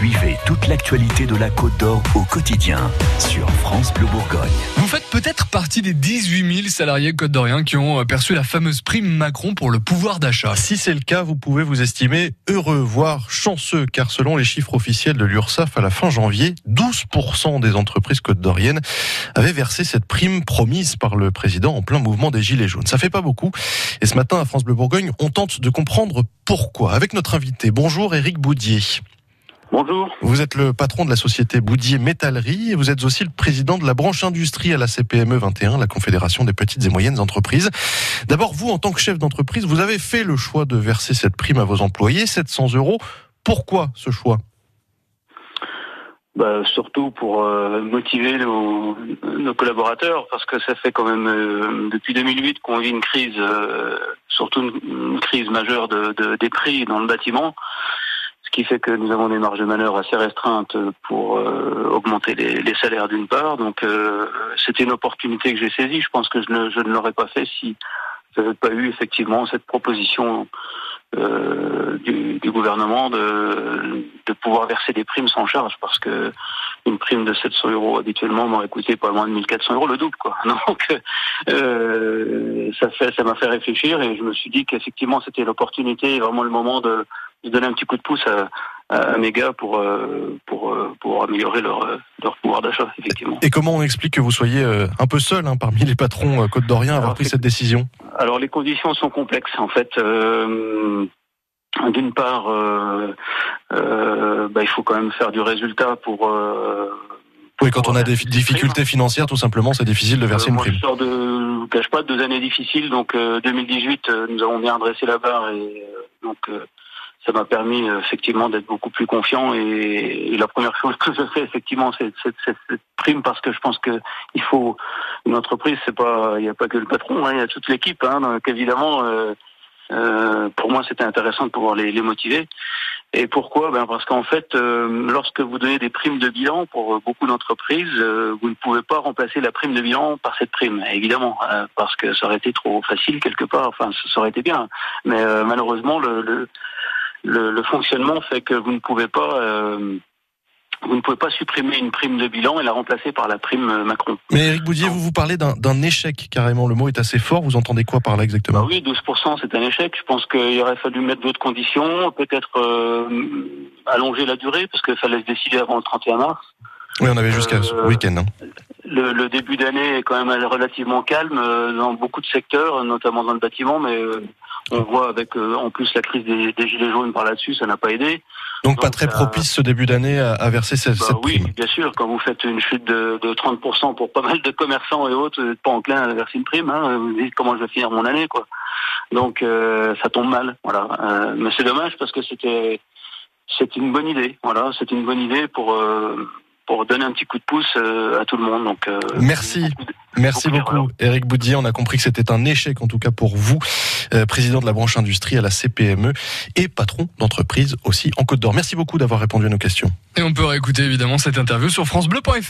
Suivez toute l'actualité de la Côte d'Or au quotidien sur France Bleu Bourgogne. Vous faites peut-être partie des 18 000 salariés côte d'Orient qui ont perçu la fameuse prime Macron pour le pouvoir d'achat. Si c'est le cas, vous pouvez vous estimer heureux, voire chanceux, car selon les chiffres officiels de l'URSSAF à la fin janvier, 12% des entreprises côte d'Oriennes avaient versé cette prime promise par le président en plein mouvement des Gilets jaunes. Ça fait pas beaucoup. Et ce matin, à France Bleu Bourgogne, on tente de comprendre pourquoi. Avec notre invité, bonjour Éric Boudier. Bonjour. Vous êtes le patron de la société Boudier Métallerie et vous êtes aussi le président de la branche industrie à la CPME 21, la Confédération des petites et moyennes entreprises. D'abord, vous, en tant que chef d'entreprise, vous avez fait le choix de verser cette prime à vos employés, 700 euros. Pourquoi ce choix? Bah, surtout pour euh, motiver nos, nos, collaborateurs, parce que ça fait quand même euh, depuis 2008 qu'on vit une crise, euh, surtout une, une, crise majeure de, de, des prix dans le bâtiment ce qui fait que nous avons des marges de manœuvre assez restreintes pour euh, augmenter les, les salaires d'une part. Donc euh, c'était une opportunité que j'ai saisie. Je pense que je ne, je ne l'aurais pas fait si je n'avais pas eu effectivement cette proposition euh, du, du, gouvernement de, de pouvoir verser des primes sans charge parce que une prime de 700 euros habituellement m'aurait coûté pas moins de 1400 euros le double quoi. Donc euh, ça fait ça m'a fait réfléchir et je me suis dit qu'effectivement c'était l'opportunité vraiment le moment de de donner un petit coup de pouce à, à mes gars pour, euh, pour, euh, pour améliorer leur, leur pouvoir d'achat, effectivement. Et comment on explique que vous soyez euh, un peu seul hein, parmi les patrons Côte d'Orient à avoir pris cette décision? Alors, les conditions sont complexes, en fait. Euh, D'une part, euh, euh, bah, il faut quand même faire du résultat pour. oui, quand on a des difficultés financières, tout simplement, c'est difficile de verser une moi, prime. Je sors de, je cache pas, de deux années difficiles. Donc, 2018, nous avons bien dressé la barre et donc ça m'a permis effectivement d'être beaucoup plus confiant et, et, la première chose que je fais effectivement c'est cette prime parce que je pense que il faut une entreprise c'est pas il n'y a pas que le patron hein, il y a toute l'équipe hein, donc évidemment euh, euh, pour moi c'était intéressant de pouvoir les, les, motiver. Et pourquoi? Ben parce qu'en fait euh, lorsque vous donnez des primes de bilan pour beaucoup d'entreprises euh, vous ne pouvez pas remplacer la prime de bilan par cette prime évidemment euh, parce que ça aurait été trop facile quelque part enfin ça aurait été bien. Mais euh, malheureusement le, le le, le, fonctionnement fait que vous ne pouvez pas euh, vous ne pouvez pas supprimer une prime de bilan et la remplacer par la prime Macron. Mais Eric Boudier, vous vous parlez d'un échec carrément. Le mot est assez fort. Vous entendez quoi par là exactement? Bah Oui, 12%, c'est un échec. Je pense qu'il aurait fallu mettre d'autres conditions, peut-être euh, allonger la durée, parce qu'il fallait se décider avant le 31 mars. Oui, on avait jusqu'à euh, ce week-end. Hein. Le, le, début d'année est quand même relativement calme euh, dans beaucoup de secteurs, notamment dans le bâtiment, mais euh, on voit avec euh, en plus la crise des, des gilets jaunes par là-dessus, ça n'a pas aidé. Donc, Donc, pas très propice ce début d'année à, à, verser cette, bah, cette oui, prime. bien sûr. Quand vous faites une chute de, de 30% pour pas mal de commerçants et autres, vous n'êtes pas enclin à verser une prime. Hein, vous dites comment je vais finir mon année, quoi. Donc euh, ça tombe mal, voilà. Euh, mais c'est dommage parce que c'était c'est une bonne idée, voilà. C'était une bonne idée pour euh, pour donner un petit coup de pouce euh, à tout le monde. Donc, euh, merci. Beaucoup de, Merci beaucoup, beaucoup Eric Boudier. On a compris que c'était un échec, en tout cas pour vous, euh, président de la branche industrie à la CPME et patron d'entreprise aussi en Côte d'Or. Merci beaucoup d'avoir répondu à nos questions. Et on peut réécouter évidemment cette interview sur FranceBleu.fr.